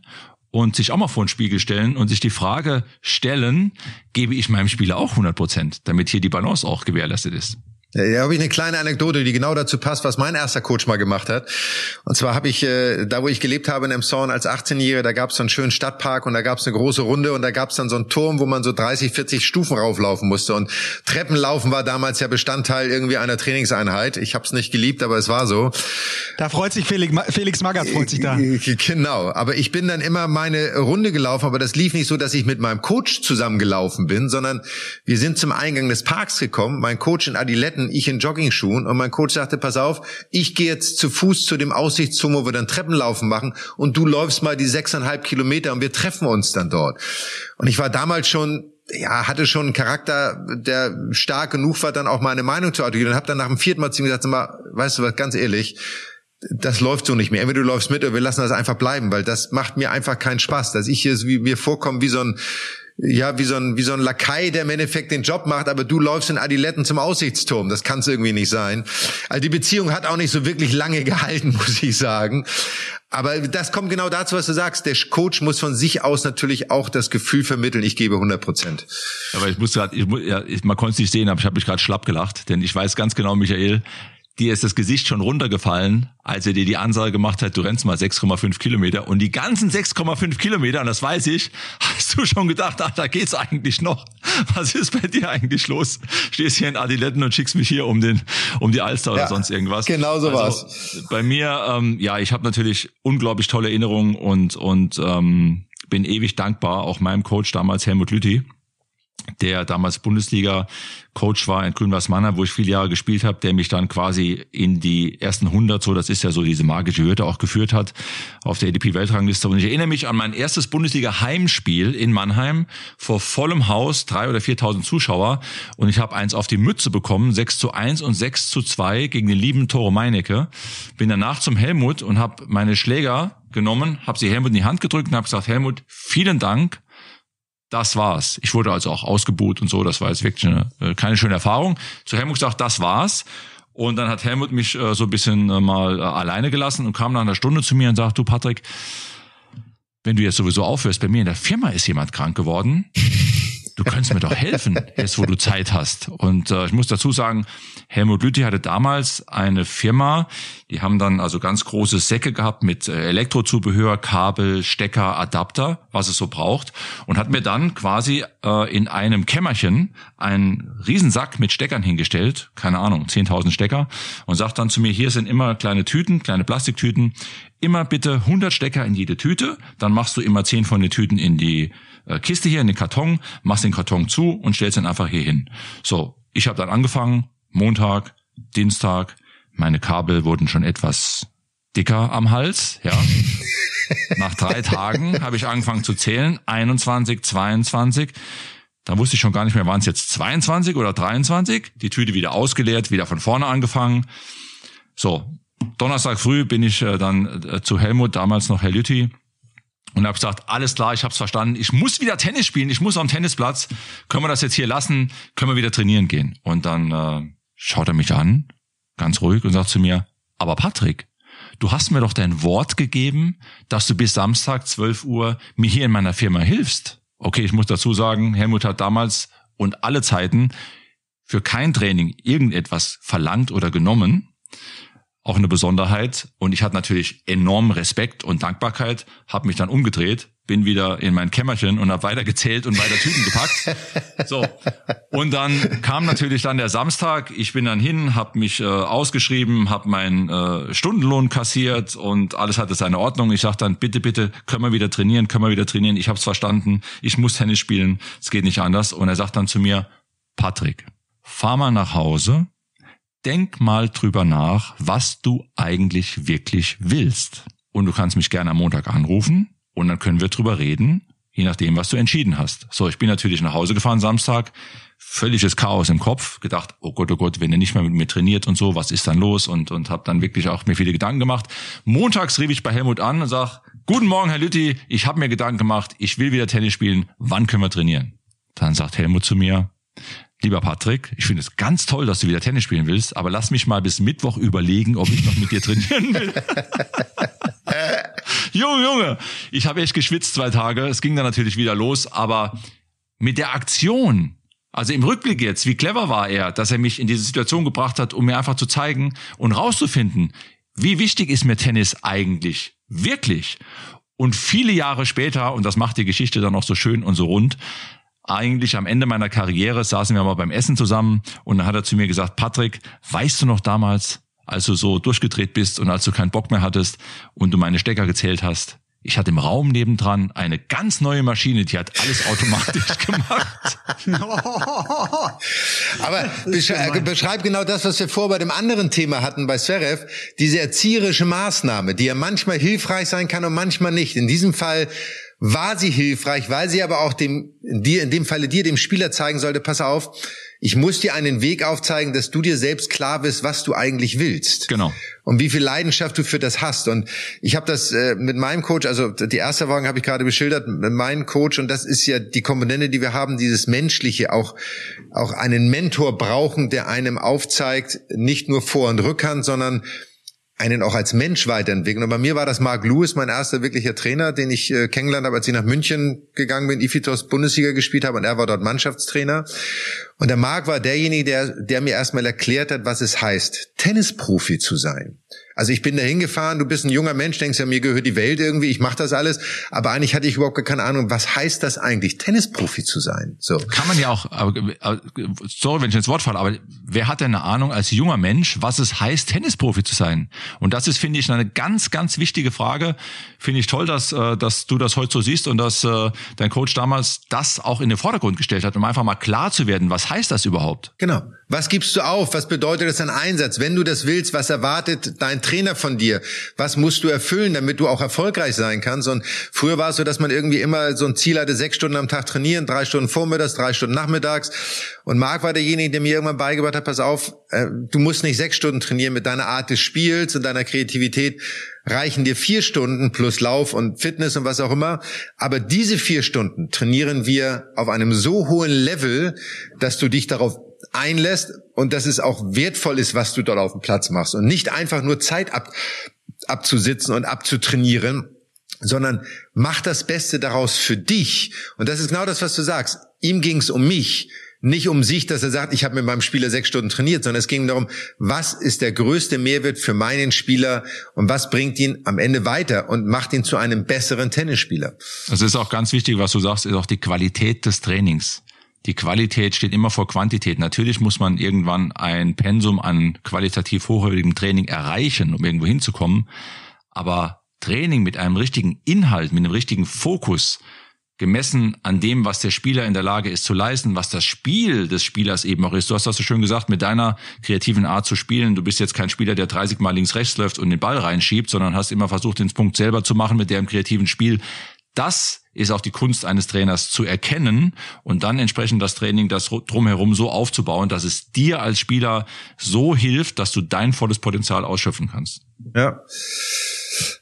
B: und sich auch mal vor den Spiegel stellen und sich die Frage stellen, gebe ich meinem Spieler auch 100 Prozent, damit hier die Balance auch gewährleistet ist.
A: Ja, hier habe ich eine kleine Anekdote, die genau dazu passt, was mein erster Coach mal gemacht hat. Und zwar habe ich, äh, da wo ich gelebt habe in Emshorn als 18-Jähriger, da gab es so einen schönen Stadtpark und da gab es eine große Runde und da gab es dann so einen Turm, wo man so 30, 40 Stufen rauflaufen musste. Und Treppenlaufen war damals ja Bestandteil irgendwie einer Trainingseinheit. Ich habe es nicht geliebt, aber es war so.
C: Da freut sich Felix, Felix Magath, freut sich da.
A: Genau, aber ich bin dann immer meine Runde gelaufen, aber das lief nicht so, dass ich mit meinem Coach zusammengelaufen bin, sondern wir sind zum Eingang des Parks gekommen. Mein Coach in Adiletten Letten, ich in Joggingschuhen und mein Coach sagte, pass auf, ich gehe jetzt zu Fuß zu dem Aussichtsturm, wo wir dann Treppenlaufen machen und du läufst mal die sechseinhalb Kilometer und wir treffen uns dann dort. Und ich war damals schon ja, hatte schon einen Charakter, der stark genug war, dann auch meine Meinung zu artikulieren. Und habe dann nach dem vierten Mal zu ihm gesagt, mal, weißt du was, ganz ehrlich, das läuft so nicht mehr. Entweder du läufst mit oder wir lassen das einfach bleiben, weil das macht mir einfach keinen Spaß, dass ich hier wie mir vorkomme wie so ein ja, wie so ein, wie so ein Lakai, der im Endeffekt den Job macht, aber du läufst in Adiletten zum Aussichtsturm. Das kann es irgendwie nicht sein. Also die Beziehung hat auch nicht so wirklich lange [laughs] gehalten, muss ich sagen. Aber das kommt genau dazu, was du sagst. Der Coach muss von sich aus natürlich auch das Gefühl vermitteln, ich gebe 100 Prozent.
B: Aber ich muss gerade, ich, ja, man konnte es nicht sehen, aber ich habe mich gerade schlapp gelacht, denn ich weiß ganz genau, Michael, dir ist das Gesicht schon runtergefallen, als er dir die Ansage gemacht hat, du rennst mal 6,5 Kilometer. Und die ganzen 6,5 Kilometer, und das weiß ich, [laughs] hast du schon gedacht, ach, da geht's eigentlich noch. Was ist bei dir eigentlich los? Stehst hier in Adiletten und schickst mich hier um den, um die Alster oder ja, sonst irgendwas.
A: Genau so also, war's.
B: Bei mir, ähm, ja, ich habe natürlich unglaublich tolle Erinnerungen und, und ähm, bin ewig dankbar, auch meinem Coach damals Helmut Lüthi der damals Bundesliga-Coach war in Grünweiß Mannheim, wo ich viele Jahre gespielt habe, der mich dann quasi in die ersten 100, so das ist ja so diese magische Hürde auch geführt hat, auf der ADP-Weltrangliste. Und ich erinnere mich an mein erstes Bundesliga-Heimspiel in Mannheim vor vollem Haus, drei oder 4.000 Zuschauer. Und ich habe eins auf die Mütze bekommen, 6 zu 1 und 6 zu 2 gegen den lieben Tore Meinecke. Bin danach zum Helmut und habe meine Schläger genommen, habe sie Helmut in die Hand gedrückt und habe gesagt, Helmut, vielen Dank das war's. Ich wurde also auch ausgebuht und so. Das war jetzt wirklich eine, äh, keine schöne Erfahrung. Zu Helmut gesagt, das war's. Und dann hat Helmut mich äh, so ein bisschen äh, mal äh, alleine gelassen und kam nach einer Stunde zu mir und sagt, du Patrick, wenn du jetzt sowieso aufhörst, bei mir in der Firma ist jemand krank geworden du könntest mir doch helfen, jetzt wo du Zeit hast. Und äh, ich muss dazu sagen, Helmut Lüthi hatte damals eine Firma, die haben dann also ganz große Säcke gehabt mit äh, Elektrozubehör, Kabel, Stecker, Adapter, was es so braucht. Und hat mir dann quasi äh, in einem Kämmerchen einen Riesensack mit Steckern hingestellt, keine Ahnung, 10.000 Stecker, und sagt dann zu mir, hier sind immer kleine Tüten, kleine Plastiktüten, immer bitte 100 Stecker in jede Tüte, dann machst du immer 10 von den Tüten in die Kiste hier, in den Karton, machst den Karton zu und stellst ihn einfach hier hin. So, ich habe dann angefangen, Montag, Dienstag, meine Kabel wurden schon etwas dicker am Hals, ja. [laughs] Nach drei Tagen habe ich angefangen zu zählen, 21, 22. Dann wusste ich schon gar nicht mehr, waren es jetzt 22 oder 23. Die Tüte wieder ausgeleert, wieder von vorne angefangen. So, Donnerstag früh bin ich äh, dann äh, zu Helmut, damals noch Herr Lütti, und habe gesagt, alles klar, ich habe es verstanden. Ich muss wieder Tennis spielen, ich muss am Tennisplatz. Können wir das jetzt hier lassen? Können wir wieder trainieren gehen? Und dann äh, schaut er mich an, ganz ruhig, und sagt zu mir, aber Patrick, du hast mir doch dein Wort gegeben, dass du bis Samstag 12 Uhr mir hier in meiner Firma hilfst. Okay, ich muss dazu sagen, Helmut hat damals und alle Zeiten für kein Training irgendetwas verlangt oder genommen auch eine Besonderheit. Und ich hatte natürlich enormen Respekt und Dankbarkeit, habe mich dann umgedreht, bin wieder in mein Kämmerchen und habe weiter gezählt und weiter Tüten gepackt. [laughs] So. Und dann kam natürlich dann der Samstag. Ich bin dann hin, habe mich äh, ausgeschrieben, habe meinen äh, Stundenlohn kassiert und alles hatte seine Ordnung. Ich sag dann, bitte, bitte, können wir wieder trainieren, können wir wieder trainieren. Ich habe es verstanden. Ich muss Tennis spielen. Es geht nicht anders. Und er sagt dann zu mir, Patrick, fahr mal nach Hause, denk mal drüber nach, was du eigentlich wirklich willst. Und du kannst mich gerne am Montag anrufen und dann können wir drüber reden, je nachdem, was du entschieden hast. So, ich bin natürlich nach Hause gefahren Samstag, völliges Chaos im Kopf, gedacht, oh Gott, oh Gott, wenn er nicht mehr mit mir trainiert und so, was ist dann los? Und und habe dann wirklich auch mir viele Gedanken gemacht. Montags rief ich bei Helmut an und sag, guten Morgen, Herr Lütti, ich habe mir Gedanken gemacht, ich will wieder Tennis spielen, wann können wir trainieren? Dann sagt Helmut zu mir, lieber Patrick, ich finde es ganz toll, dass du wieder Tennis spielen willst, aber lass mich mal bis Mittwoch überlegen, ob ich noch mit dir trainieren will. [laughs] Junge, Junge, ich habe echt geschwitzt zwei Tage. Es ging dann natürlich wieder los, aber mit der Aktion, also im Rückblick jetzt, wie clever war er, dass er mich in diese Situation gebracht hat, um mir einfach zu zeigen und rauszufinden, wie wichtig ist mir Tennis eigentlich wirklich? Und viele Jahre später, und das macht die Geschichte dann auch so schön und so rund, eigentlich am Ende meiner Karriere saßen wir mal beim Essen zusammen und dann hat er zu mir gesagt, Patrick, weißt du noch damals, als du so durchgedreht bist und als du keinen Bock mehr hattest und du meine Stecker gezählt hast, ich hatte im Raum nebendran eine ganz neue Maschine, die hat alles [laughs] automatisch gemacht. [laughs]
A: Aber beschreib, beschreib genau das, was wir vor bei dem anderen Thema hatten bei Zverev, diese erzieherische Maßnahme, die ja manchmal hilfreich sein kann und manchmal nicht. In diesem Fall war sie hilfreich, weil sie aber auch dem, dir, in dem Falle dir, dem Spieler zeigen sollte, pass auf, ich muss dir einen Weg aufzeigen, dass du dir selbst klar bist, was du eigentlich willst.
B: Genau.
A: Und wie viel Leidenschaft du für das hast. Und ich habe das äh, mit meinem Coach, also die erste Erfahrung habe ich gerade beschildert, mit meinem Coach, und das ist ja die Komponente, die wir haben, dieses Menschliche, auch, auch einen Mentor brauchen, der einem aufzeigt, nicht nur Vor- und Rückhand, sondern einen auch als Mensch weiterentwickeln. Und bei mir war das Mark Lewis, mein erster wirklicher Trainer, den ich äh, kennengelernt habe, als ich nach München gegangen bin, Ifitos Bundesliga gespielt habe und er war dort Mannschaftstrainer. Und der Mark war derjenige, der, der mir erstmal erklärt hat, was es heißt, Tennisprofi zu sein. Also ich bin da hingefahren, du bist ein junger Mensch, denkst ja, mir gehört die Welt irgendwie, ich mache das alles, aber eigentlich hatte ich überhaupt keine Ahnung, was heißt das eigentlich, Tennisprofi zu sein? So.
B: Kann man ja auch, aber, sorry, wenn ich ins Wort falle, aber wer hat denn eine Ahnung als junger Mensch, was es heißt, Tennisprofi zu sein? Und das ist, finde ich, eine ganz, ganz wichtige Frage. Finde ich toll, dass, äh, dass du das heute so siehst und dass äh, dein Coach damals das auch in den Vordergrund gestellt hat, um einfach mal klar zu werden, was heißt das überhaupt?
A: Genau. Was gibst du auf? Was bedeutet das ein Einsatz? Wenn du das willst, was erwartet dein Trainer von dir? Was musst du erfüllen, damit du auch erfolgreich sein kannst? Und früher war es so, dass man irgendwie immer so ein Ziel hatte, sechs Stunden am Tag trainieren, drei Stunden vormittags, drei Stunden nachmittags. Und Marc war derjenige, der mir irgendwann beigebracht hat, pass auf, äh, du musst nicht sechs Stunden trainieren mit deiner Art des Spiels und deiner Kreativität reichen dir vier Stunden plus Lauf und Fitness und was auch immer. Aber diese vier Stunden trainieren wir auf einem so hohen Level, dass du dich darauf einlässt und dass es auch wertvoll ist, was du dort auf dem Platz machst und nicht einfach nur Zeit ab, abzusitzen und abzutrainieren, sondern mach das Beste daraus für dich. Und das ist genau das, was du sagst. Ihm ging es um mich, nicht um sich, dass er sagt, ich habe mit meinem Spieler sechs Stunden trainiert, sondern es ging darum, was ist der größte Mehrwert für meinen Spieler und was bringt ihn am Ende weiter und macht ihn zu einem besseren Tennisspieler.
B: Das ist auch ganz wichtig, was du sagst, ist auch die Qualität des Trainings die Qualität steht immer vor Quantität. Natürlich muss man irgendwann ein Pensum an qualitativ hochwertigem Training erreichen, um irgendwo hinzukommen. Aber Training mit einem richtigen Inhalt, mit einem richtigen Fokus, gemessen an dem, was der Spieler in der Lage ist zu leisten, was das Spiel des Spielers eben auch ist. Du hast das so schön gesagt, mit deiner kreativen Art zu spielen. Du bist jetzt kein Spieler, der 30 Mal links rechts läuft und den Ball reinschiebt, sondern hast immer versucht, den Punkt selber zu machen mit dem kreativen Spiel. Das ist auch die Kunst eines Trainers zu erkennen und dann entsprechend das Training, das drumherum so aufzubauen, dass es dir als Spieler so hilft, dass du dein volles Potenzial ausschöpfen kannst.
A: Ja.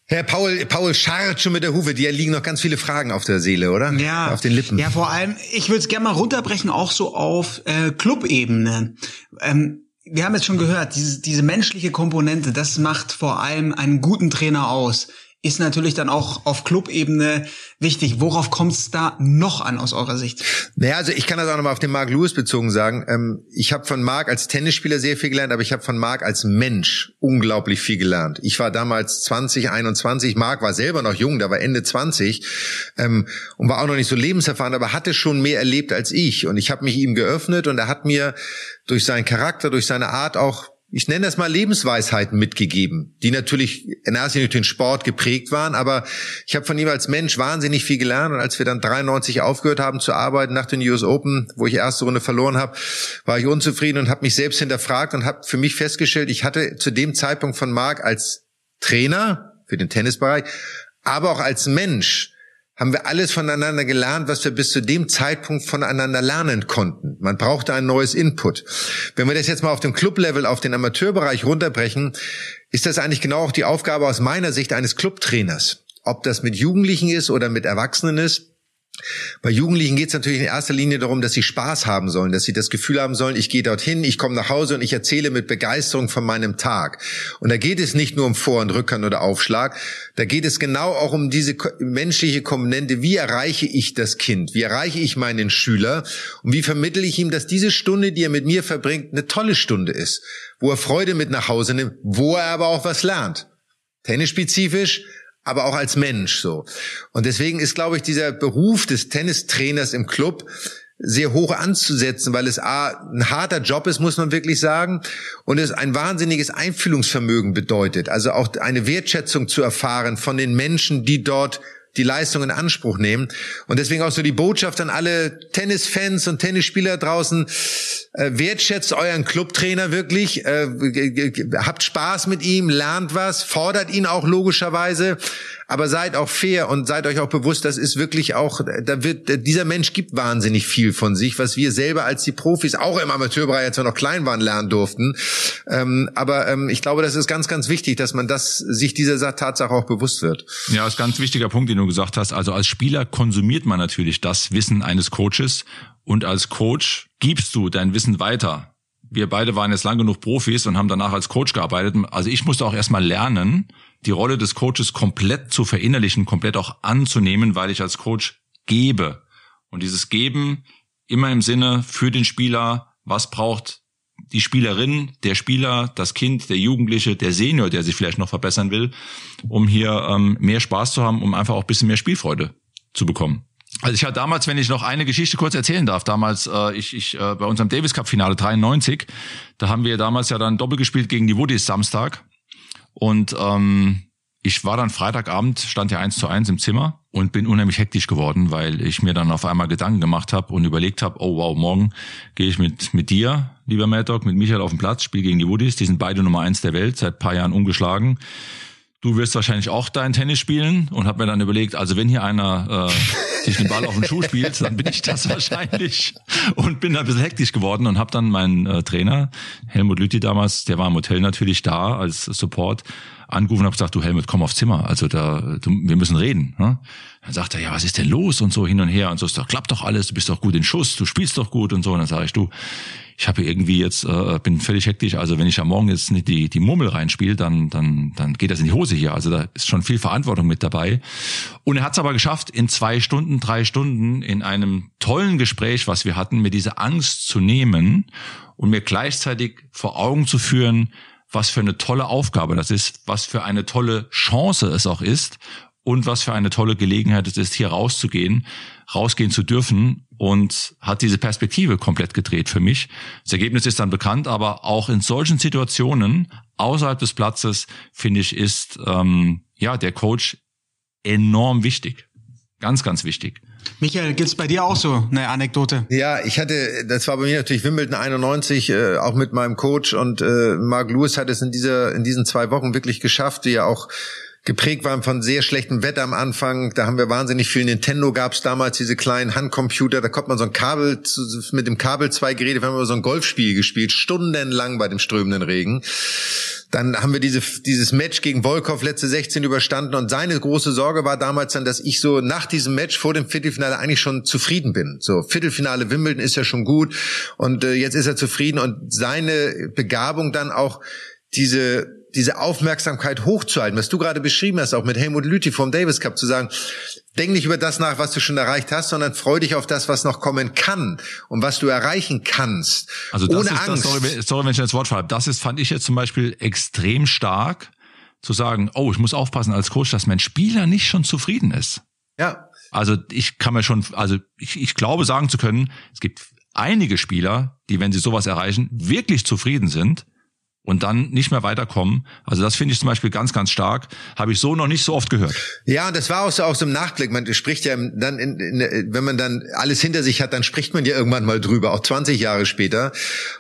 A: Herr Paul, Paul scharrt schon mit der Hufe. Dir liegen noch ganz viele Fragen auf der Seele, oder?
C: Ja. Auf den Lippen. Ja, vor allem, ich würde es gerne mal runterbrechen, auch so auf äh, Clubebene. Ähm, wir haben jetzt schon gehört, diese, diese menschliche Komponente, das macht vor allem einen guten Trainer aus ist natürlich dann auch auf Clubebene wichtig. Worauf kommt es da noch an aus eurer Sicht?
A: Naja, also ich kann das auch nochmal auf den Mark Lewis bezogen sagen. Ähm, ich habe von Mark als Tennisspieler sehr viel gelernt, aber ich habe von Mark als Mensch unglaublich viel gelernt. Ich war damals 20, 21, Mark war selber noch jung, da war Ende 20 ähm, und war auch noch nicht so lebenserfahren, aber hatte schon mehr erlebt als ich. Und ich habe mich ihm geöffnet und er hat mir durch seinen Charakter, durch seine Art auch ich nenne das mal Lebensweisheiten mitgegeben, die natürlich in erster Linie durch den Sport geprägt waren, aber ich habe von ihm als Mensch wahnsinnig viel gelernt. Und als wir dann 93 aufgehört haben zu arbeiten nach den US Open, wo ich erste Runde verloren habe, war ich unzufrieden und habe mich selbst hinterfragt und habe für mich festgestellt, ich hatte zu dem Zeitpunkt von Marc als Trainer für den Tennisbereich, aber auch als Mensch haben wir alles voneinander gelernt, was wir bis zu dem Zeitpunkt voneinander lernen konnten. Man brauchte ein neues Input. Wenn wir das jetzt mal auf dem Clublevel, auf den Amateurbereich runterbrechen, ist das eigentlich genau auch die Aufgabe aus meiner Sicht eines Clubtrainers. Ob das mit Jugendlichen ist oder mit Erwachsenen ist, bei Jugendlichen geht es natürlich in erster Linie darum, dass sie Spaß haben sollen, dass sie das Gefühl haben sollen, ich gehe dorthin, ich komme nach Hause und ich erzähle mit Begeisterung von meinem Tag. Und da geht es nicht nur um Vor- und Rückern oder Aufschlag, da geht es genau auch um diese menschliche Komponente, wie erreiche ich das Kind, wie erreiche ich meinen Schüler und wie vermittle ich ihm, dass diese Stunde, die er mit mir verbringt, eine tolle Stunde ist, wo er Freude mit nach Hause nimmt, wo er aber auch was lernt. Tennisspezifisch, aber auch als Mensch so. Und deswegen ist, glaube ich, dieser Beruf des Tennistrainers im Club sehr hoch anzusetzen, weil es A, ein harter Job ist, muss man wirklich sagen, und es ein wahnsinniges Einfühlungsvermögen bedeutet. Also auch eine Wertschätzung zu erfahren von den Menschen, die dort die Leistung in Anspruch nehmen. Und deswegen auch so die Botschaft an alle Tennisfans und Tennisspieler draußen, äh, wertschätzt euren Clubtrainer wirklich, äh, habt Spaß mit ihm, lernt was, fordert ihn auch logischerweise, aber seid auch fair und seid euch auch bewusst, das ist wirklich auch, da wird, dieser Mensch gibt wahnsinnig viel von sich, was wir selber als die Profis auch im Amateurbereich, als wir noch klein waren, lernen durften. Ähm, aber ähm, ich glaube, das ist ganz, ganz wichtig, dass man das, sich dieser Tatsache auch bewusst wird.
B: Ja, ist ganz wichtiger Punkt, den du gesagt hast. Also als Spieler konsumiert man natürlich das Wissen eines Coaches und als Coach gibst du dein Wissen weiter wir beide waren jetzt lang genug Profis und haben danach als Coach gearbeitet. Also ich musste auch erstmal lernen, die Rolle des Coaches komplett zu verinnerlichen, komplett auch anzunehmen, weil ich als Coach gebe. Und dieses Geben immer im Sinne für den Spieler, was braucht die Spielerin, der Spieler, das Kind, der Jugendliche, der Senior, der sich vielleicht noch verbessern will, um hier ähm, mehr Spaß zu haben, um einfach auch ein bisschen mehr Spielfreude zu bekommen. Also ich hatte damals, wenn ich noch eine Geschichte kurz erzählen darf, damals äh, ich, ich äh, bei unserem Davis Cup Finale 93, da haben wir damals ja dann Doppel gespielt gegen die Woodies Samstag und ähm, ich war dann Freitagabend, stand ja eins zu eins im Zimmer und bin unheimlich hektisch geworden, weil ich mir dann auf einmal Gedanken gemacht habe und überlegt habe, oh wow, morgen gehe ich mit mit dir, lieber Mad Dog, mit Michael auf den Platz, spiele gegen die Woodies, die sind beide Nummer eins der Welt, seit paar Jahren ungeschlagen. Du wirst wahrscheinlich auch dein Tennis spielen und habe mir dann überlegt, also wenn hier einer äh, sich den Ball auf den Schuh spielt, dann bin ich das wahrscheinlich und bin da ein bisschen hektisch geworden und habe dann meinen äh, Trainer Helmut Lütti damals, der war im Hotel natürlich da als Support, angerufen und habe gesagt, du Helmut, komm aufs Zimmer, also da, du, wir müssen reden. Ne? Dann sagt er, ja, was ist denn los und so hin und her und so, ist doch, klappt doch alles, du bist doch gut in Schuss, du spielst doch gut und so. Und dann sage ich, du, ich habe irgendwie jetzt, äh, bin völlig hektisch, also wenn ich am Morgen jetzt nicht die, die Murmel reinspiele, dann, dann, dann geht das in die Hose hier. Also da ist schon viel Verantwortung mit dabei. Und er hat es aber geschafft, in zwei Stunden, drei Stunden, in einem tollen Gespräch, was wir hatten, mir diese Angst zu nehmen und mir gleichzeitig vor Augen zu führen, was für eine tolle Aufgabe das ist, was für eine tolle Chance es auch ist und was für eine tolle Gelegenheit es ist, hier rauszugehen, rausgehen zu dürfen und hat diese Perspektive komplett gedreht für mich. Das Ergebnis ist dann bekannt, aber auch in solchen Situationen außerhalb des Platzes, finde ich, ist ähm, ja der Coach enorm wichtig. Ganz, ganz wichtig.
C: Michael, gibt's bei dir auch so eine Anekdote?
A: Ja, ich hatte, das war bei mir natürlich Wimbledon 91, äh, auch mit meinem Coach und äh, Mark Lewis hat es in dieser, in diesen zwei Wochen wirklich geschafft, die ja auch geprägt waren von sehr schlechtem Wetter am Anfang. Da haben wir wahnsinnig viel. Nintendo gab es damals diese kleinen Handcomputer. Da konnte man so ein Kabel mit dem Kabel zwei Geräte. Wir haben so ein Golfspiel gespielt, stundenlang bei dem strömenden Regen. Dann haben wir diese, dieses Match gegen Volkov letzte 16 überstanden und seine große Sorge war damals dann, dass ich so nach diesem Match vor dem Viertelfinale eigentlich schon zufrieden bin. So, Viertelfinale Wimbledon ist ja schon gut und äh, jetzt ist er zufrieden und seine Begabung dann auch diese diese Aufmerksamkeit hochzuhalten, was du gerade beschrieben hast, auch mit Helmut Lüthi vom Davis Cup, zu sagen, denk nicht über das nach, was du schon erreicht hast, sondern freu dich auf das, was noch kommen kann und was du erreichen kannst.
B: Also das
A: ohne
B: ist
A: Angst.
B: Das, sorry, sorry, wenn ich das Wort schreibe. Das ist, fand ich jetzt zum Beispiel extrem stark, zu sagen, oh, ich muss aufpassen als Coach, dass mein Spieler nicht schon zufrieden ist.
A: Ja.
B: Also ich kann mir schon, also ich, ich glaube sagen zu können, es gibt einige Spieler, die, wenn sie sowas erreichen, wirklich zufrieden sind und dann nicht mehr weiterkommen. Also das finde ich zum Beispiel ganz, ganz stark. Habe ich so noch nicht so oft gehört.
A: Ja, und das war auch so, auch so im Nachblick. Man spricht ja dann, in, in, wenn man dann alles hinter sich hat, dann spricht man ja irgendwann mal drüber, auch 20 Jahre später.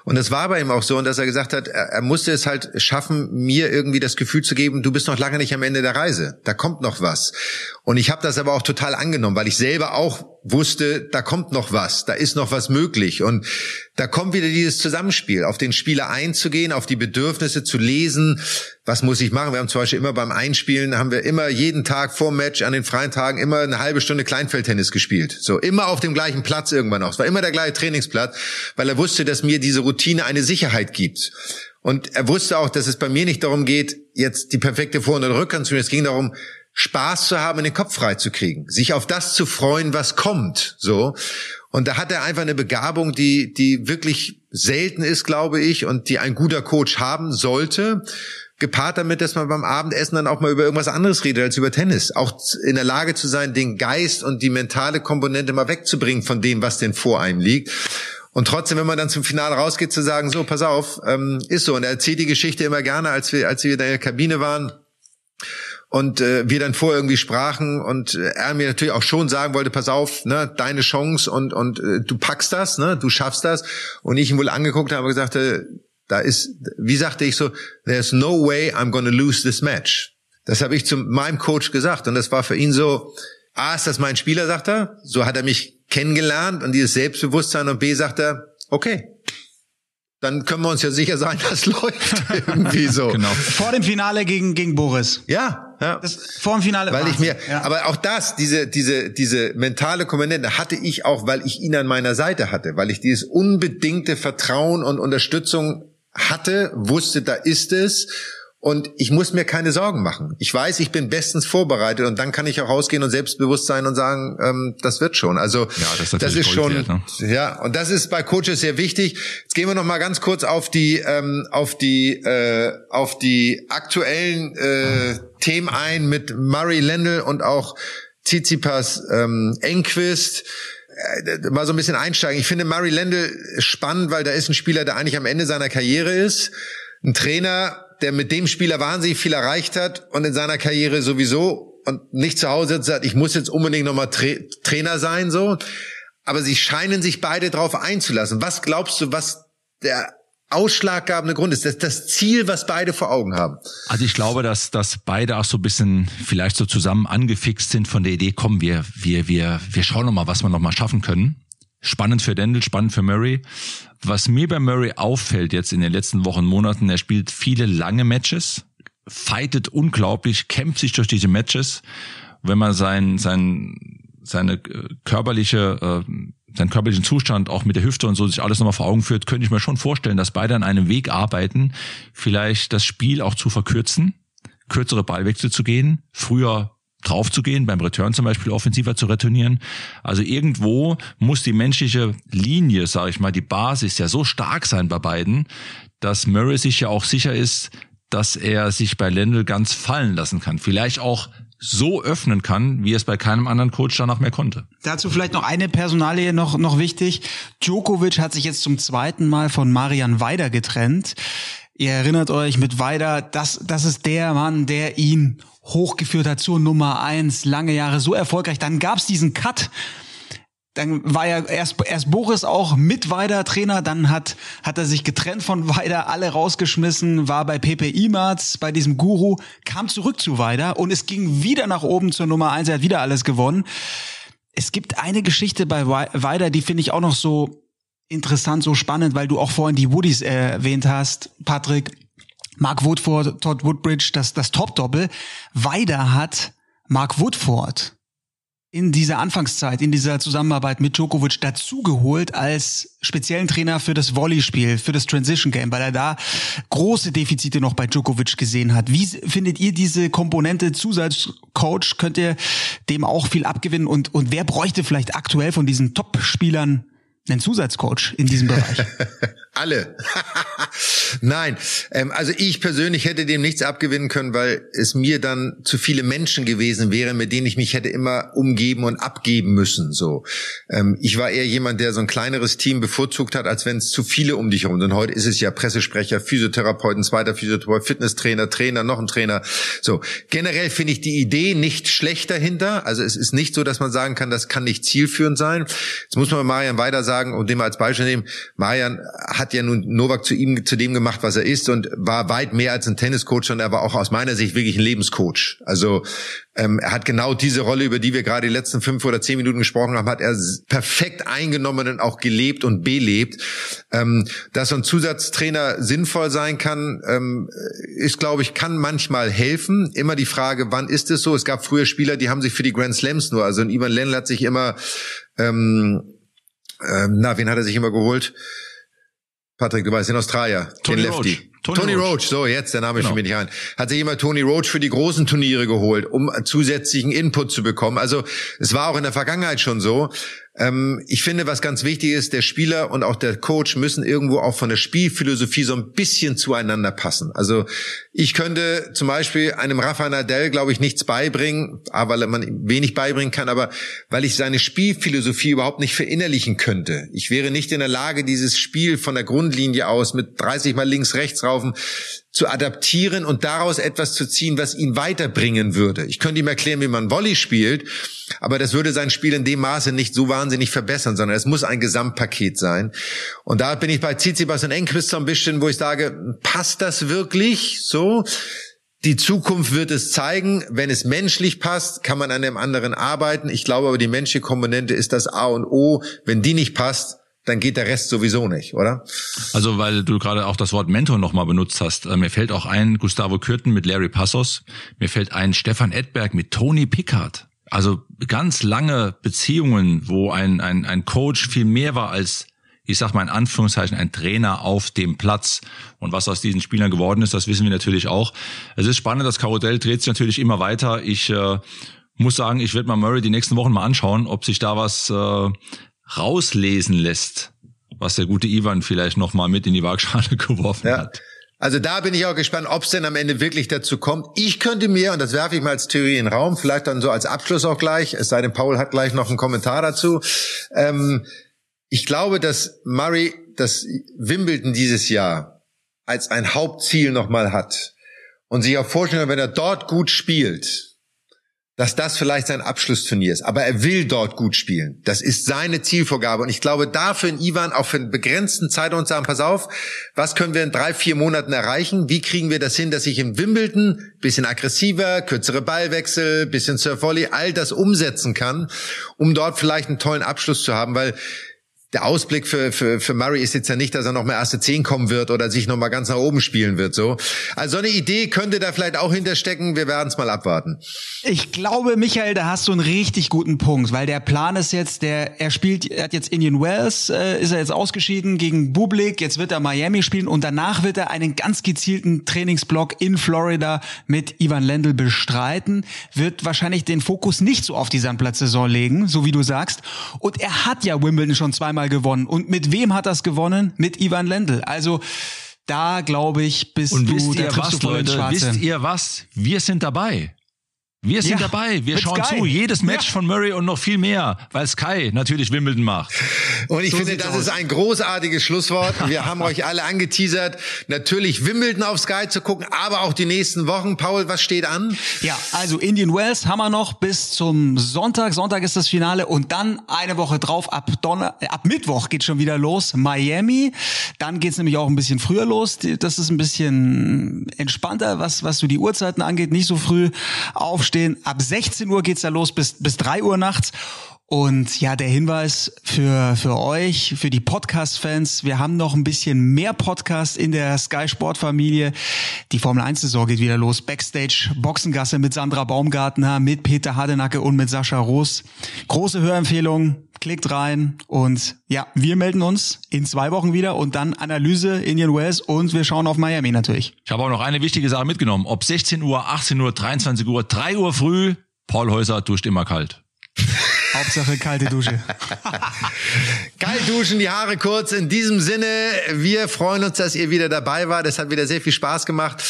A: Und das war bei ihm auch so, dass er gesagt hat, er, er musste es halt schaffen, mir irgendwie das Gefühl zu geben, du bist noch lange nicht am Ende der Reise. Da kommt noch was. Und ich habe das aber auch total angenommen, weil ich selber auch wusste, da kommt noch was, da ist noch was möglich. Und da kommt wieder dieses Zusammenspiel, auf den Spieler einzugehen, auf die Bedürfnisse zu lesen. Was muss ich machen? Wir haben zum Beispiel immer beim Einspielen, haben wir immer jeden Tag vor Match an den freien Tagen immer eine halbe Stunde Kleinfeldtennis gespielt. So, immer auf dem gleichen Platz irgendwann auch. Es war immer der gleiche Trainingsplatz, weil er wusste, dass mir diese Routine eine Sicherheit gibt. Und er wusste auch, dass es bei mir nicht darum geht, jetzt die perfekte Vor- und Rückhand zu spielen. Es ging darum, Spaß zu haben, den Kopf frei zu kriegen, sich auf das zu freuen, was kommt, so. Und da hat er einfach eine Begabung, die, die wirklich selten ist, glaube ich, und die ein guter Coach haben sollte. Gepaart damit, dass man beim Abendessen dann auch mal über irgendwas anderes redet als über Tennis. Auch in der Lage zu sein, den Geist und die mentale Komponente mal wegzubringen von dem, was denn vor einem liegt. Und trotzdem, wenn man dann zum Finale rausgeht, zu sagen, so, pass auf, ähm, ist so. Und er erzählt die Geschichte immer gerne, als wir, als wir in der Kabine waren und äh, wir dann vor irgendwie sprachen und äh, er mir natürlich auch schon sagen wollte, pass auf, ne, deine Chance und und äh, du packst das, ne, du schaffst das und ich ihn wohl angeguckt habe und gesagt, äh, da ist, wie sagte ich so, there's no way I'm gonna lose this match. Das habe ich zu meinem Coach gesagt und das war für ihn so, A, ist das mein Spieler, sagt er, so hat er mich kennengelernt und dieses Selbstbewusstsein und B, sagt er, okay, dann können wir uns ja sicher sein, [laughs] das läuft [laughs] irgendwie so.
C: Genau. Vor dem Finale gegen, gegen Boris.
A: Ja, ja.
C: Das, vor dem Finale.
A: Weil ich mir,
C: ja.
A: aber auch das, diese, diese, diese mentale Komponente hatte ich auch, weil ich ihn an meiner Seite hatte, weil ich dieses unbedingte Vertrauen und Unterstützung hatte, wusste, da ist es und ich muss mir keine Sorgen machen. Ich weiß, ich bin bestens vorbereitet und dann kann ich auch rausgehen und selbstbewusst sein und sagen, ähm, das wird schon. Also
B: ja, das ist,
A: das ist schon,
B: wert, ne?
A: ja, und das ist bei Coaches sehr wichtig. Jetzt gehen wir noch mal ganz kurz auf die ähm, auf die äh, auf die aktuellen äh, Themen ein mit Murray Lendl und auch Tsitsipas ähm, Enquist äh, mal so ein bisschen einsteigen. Ich finde Murray Lendl spannend, weil da ist ein Spieler, der eigentlich am Ende seiner Karriere ist, ein Trainer der mit dem Spieler wahnsinnig viel erreicht hat und in seiner Karriere sowieso und nicht zu Hause sitzt, sagt, ich muss jetzt unbedingt nochmal Tra Trainer sein, so. Aber sie scheinen sich beide darauf einzulassen. Was glaubst du, was der ausschlaggebende Grund ist, das, das Ziel, was beide vor Augen haben.
B: Also ich glaube, dass, dass beide auch so ein bisschen vielleicht so zusammen angefixt sind von der Idee, komm, wir, wir, wir, wir schauen noch mal, was wir noch mal schaffen können. Spannend für Dendel, spannend für Murray. Was mir bei Murray auffällt jetzt in den letzten Wochen, Monaten, er spielt viele lange Matches, fightet unglaublich, kämpft sich durch diese Matches. Wenn man sein, sein, seine körperliche, äh, seinen körperlichen Zustand auch mit der Hüfte und so sich alles nochmal vor Augen führt, könnte ich mir schon vorstellen, dass beide an einem Weg arbeiten, vielleicht das Spiel auch zu verkürzen, kürzere Ballwechsel zu gehen, früher drauf zu gehen, beim Return zum Beispiel offensiver zu returnieren. Also irgendwo muss die menschliche Linie, sage ich mal, die Basis ja so stark sein bei beiden, dass Murray sich ja auch sicher ist, dass er sich bei Lendl ganz fallen lassen kann. Vielleicht auch so öffnen kann, wie es bei keinem anderen Coach danach mehr konnte.
C: Dazu vielleicht noch eine Personalie noch, noch wichtig. Djokovic hat sich jetzt zum zweiten Mal von Marian Weider getrennt. Ihr erinnert euch mit Weider, das, das ist der Mann, der ihn hochgeführt hat zur Nummer eins, lange Jahre so erfolgreich. Dann gab's diesen Cut. Dann war ja erst, erst Boris auch mit Weider Trainer, dann hat, hat er sich getrennt von Weider, alle rausgeschmissen, war bei Pepe Imatz, bei diesem Guru, kam zurück zu Weider und es ging wieder nach oben zur Nummer eins, er hat wieder alles gewonnen. Es gibt eine Geschichte bei Weider, die finde ich auch noch so interessant, so spannend, weil du auch vorhin die Woodies erwähnt hast, Patrick. Mark Woodford, Todd Woodbridge, das, das Top-Doppel. Weider hat Mark Woodford in dieser Anfangszeit, in dieser Zusammenarbeit mit Djokovic dazugeholt als speziellen Trainer für das Volleyspiel, für das Transition Game, weil er da große Defizite noch bei Djokovic gesehen hat. Wie findet ihr diese Komponente Zusatzcoach? Könnt ihr dem auch viel abgewinnen? Und, und wer bräuchte vielleicht aktuell von diesen Top-Spielern einen Zusatzcoach in diesem Bereich? [laughs]
A: Alle. [laughs] Nein, ähm, also ich persönlich hätte dem nichts abgewinnen können, weil es mir dann zu viele Menschen gewesen wären, mit denen ich mich hätte immer umgeben und abgeben müssen. So, ähm, ich war eher jemand, der so ein kleineres Team bevorzugt hat, als wenn es zu viele um dich herum sind. Heute ist es ja Pressesprecher, Physiotherapeuten, zweiter Physiotherapeut, Fitnesstrainer, Trainer, noch ein Trainer. So, generell finde ich die Idee nicht schlecht dahinter. Also es ist nicht so, dass man sagen kann, das kann nicht zielführend sein. Jetzt muss man Marian weiter sagen und dem als Beispiel nehmen. Marian hat ja nun Novak zu ihm, zu dem gemacht, was er ist und war weit mehr als ein Tenniscoach, sondern er war auch aus meiner Sicht wirklich ein Lebenscoach. Also ähm, er hat genau diese Rolle, über die wir gerade die letzten fünf oder zehn Minuten gesprochen haben, hat er perfekt eingenommen und auch gelebt und belebt. Ähm, dass so ein Zusatztrainer sinnvoll sein kann, ähm, ist, glaube ich, kann manchmal helfen. Immer die Frage, wann ist es so? Es gab früher Spieler, die haben sich für die Grand Slams nur, also Ivan Lendl hat sich immer, ähm, ähm, na, wen hat er sich immer geholt? Patrick, du weißt, den Australier, Tony den Lefty. Roach. Tony, Tony Roach. Roach. so jetzt, der Name genau. mir nicht ein. Hat sich immer Tony Roach für die großen Turniere geholt, um zusätzlichen Input zu bekommen. Also es war auch in der Vergangenheit schon so. Ähm, ich finde, was ganz wichtig ist, der Spieler und auch der Coach müssen irgendwo auch von der Spielphilosophie so ein bisschen zueinander passen. Also ich könnte zum Beispiel einem Rafa Nadal, glaube ich, nichts beibringen, weil man wenig beibringen kann, aber weil ich seine Spielphilosophie überhaupt nicht verinnerlichen könnte. Ich wäre nicht in der Lage, dieses Spiel von der Grundlinie aus mit 30 mal links, rechts raufen zu adaptieren und daraus etwas zu ziehen, was ihn weiterbringen würde. Ich könnte ihm erklären, wie man Volley spielt, aber das würde sein Spiel in dem Maße nicht so wahnsinnig verbessern, sondern es muss ein Gesamtpaket sein. Und da bin ich bei Tsitsipas und Enquist so ein bisschen, wo ich sage, passt das wirklich so? Die Zukunft wird es zeigen. Wenn es menschlich passt, kann man an dem anderen arbeiten. Ich glaube aber, die menschliche Komponente ist das A und O. Wenn die nicht passt, dann geht der Rest sowieso nicht, oder?
B: Also, weil du gerade auch das Wort Mentor nochmal benutzt hast. Äh, mir fällt auch ein Gustavo Kürten mit Larry Passos. Mir fällt ein Stefan Edberg mit Tony Pickard. Also ganz lange Beziehungen, wo ein, ein, ein Coach viel mehr war als ich sag mal in Anführungszeichen, ein Trainer auf dem Platz. Und was aus diesen Spielern geworden ist, das wissen wir natürlich auch. Es ist spannend, das Karussell dreht sich natürlich immer weiter. Ich äh, muss sagen, ich werde mal Murray die nächsten Wochen mal anschauen, ob sich da was äh, rauslesen lässt, was der gute Ivan vielleicht noch mal mit in die Waagschale [laughs] geworfen ja. hat.
A: Also da bin ich auch gespannt, ob es denn am Ende wirklich dazu kommt. Ich könnte mir, und das werfe ich mal als Theorie in den Raum, vielleicht dann so als Abschluss auch gleich, es sei denn, Paul hat gleich noch einen Kommentar dazu. Ähm, ich glaube, dass Murray das Wimbledon dieses Jahr als ein Hauptziel nochmal hat und sich auch vorstellen, wenn er dort gut spielt, dass das vielleicht sein Abschlussturnier ist. Aber er will dort gut spielen. Das ist seine Zielvorgabe. Und ich glaube, dafür in Ivan auch für einen begrenzten Zeitraum sagen, pass auf, was können wir in drei, vier Monaten erreichen? Wie kriegen wir das hin, dass ich im Wimbledon bisschen aggressiver, kürzere Ballwechsel, bisschen Surfvolley, all das umsetzen kann, um dort vielleicht einen tollen Abschluss zu haben, weil der Ausblick für, für, für Murray ist jetzt ja nicht, dass er noch mal erste Zehn kommen wird oder sich noch mal ganz nach oben spielen wird. So, also so eine Idee könnte da vielleicht auch hinterstecken. Wir werden es mal abwarten.
C: Ich glaube, Michael, da hast du einen richtig guten Punkt, weil der Plan ist jetzt, der er spielt, er hat jetzt Indian Wells, äh, ist er jetzt ausgeschieden gegen Bublik. Jetzt wird er Miami spielen und danach wird er einen ganz gezielten Trainingsblock in Florida mit Ivan Lendl bestreiten. Wird wahrscheinlich den Fokus nicht so auf die Sandplatzsaison legen, so wie du sagst. Und er hat ja Wimbledon schon zweimal zweimal gewonnen. Und mit wem hat das gewonnen? Mit Ivan Lendl. Also da glaube ich, bist
B: Und
C: du,
B: wisst
C: ihr
B: was, Leute, wisst ihr was? Wir sind dabei. Wir sind ja, dabei, wir schauen Sky. zu. Jedes Match ja. von Murray und noch viel mehr, weil Sky natürlich Wimbledon macht.
A: Und ich so finde, das aus. ist ein großartiges Schlusswort. Wir haben euch alle angeteasert, natürlich Wimbledon auf Sky zu gucken, aber auch die nächsten Wochen. Paul, was steht an?
C: Ja, also Indian Wells haben wir noch bis zum Sonntag. Sonntag ist das Finale und dann eine Woche drauf, ab, Donner ab Mittwoch geht schon wieder los, Miami. Dann geht's nämlich auch ein bisschen früher los. Das ist ein bisschen entspannter, was, was so die Uhrzeiten angeht. Nicht so früh auf aufstehen. Ab 16 Uhr geht's da los bis, bis 3 Uhr nachts. Und ja, der Hinweis für, für euch, für die Podcast-Fans, wir haben noch ein bisschen mehr Podcast in der Sky Sport Familie. Die Formel 1 Saison geht wieder los. Backstage, Boxengasse mit Sandra Baumgartner, mit Peter Hardenacke und mit Sascha Roos. Große Hörempfehlung. Klickt rein und ja, wir melden uns in zwei Wochen wieder und dann Analyse Indian Wells und wir schauen auf Miami natürlich.
B: Ich habe auch noch eine wichtige Sache mitgenommen. Ob 16 Uhr, 18 Uhr, 23 Uhr, 3 Uhr früh, Paul Häuser duscht immer kalt.
C: Hauptsache kalte Dusche. [laughs]
A: Kalt duschen, die Haare kurz. In diesem Sinne, wir freuen uns, dass ihr wieder dabei wart. Es hat wieder sehr viel Spaß gemacht.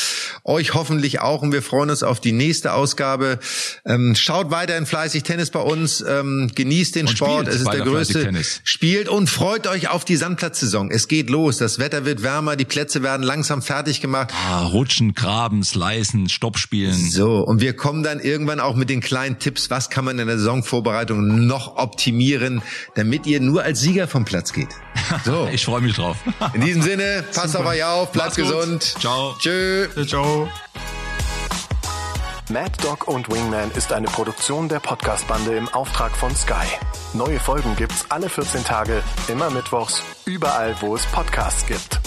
A: Euch hoffentlich auch. Und wir freuen uns auf die nächste Ausgabe. Ähm, schaut weiterhin fleißig Tennis bei uns. Ähm, genießt den
B: Und
A: Sport. Es ist der größte.
B: Tennis.
A: Spielt und freut euch auf die Sandplatzsaison. Es geht los. Das Wetter wird wärmer. Die Plätze werden langsam fertig gemacht.
B: Ah, rutschen, graben, slicen, Stoppspielen.
A: So, und wir kommen dann irgendwann auch mit den kleinen Tipps, was kann man in der Saisonvorbereitung noch optimieren, damit ihr nur als Sieger vom Platz geht. So, [laughs]
B: Ich freue mich drauf.
A: in diesem Sinne, passt auf euch auf, bleibt gesund.
B: Ciao.
A: Tschö.
C: Ciao.
D: Mad Dog und Wingman ist eine Produktion der Podcast-Bande im Auftrag von Sky. Neue Folgen gibt's alle 14 Tage, immer mittwochs, überall, wo es Podcasts gibt.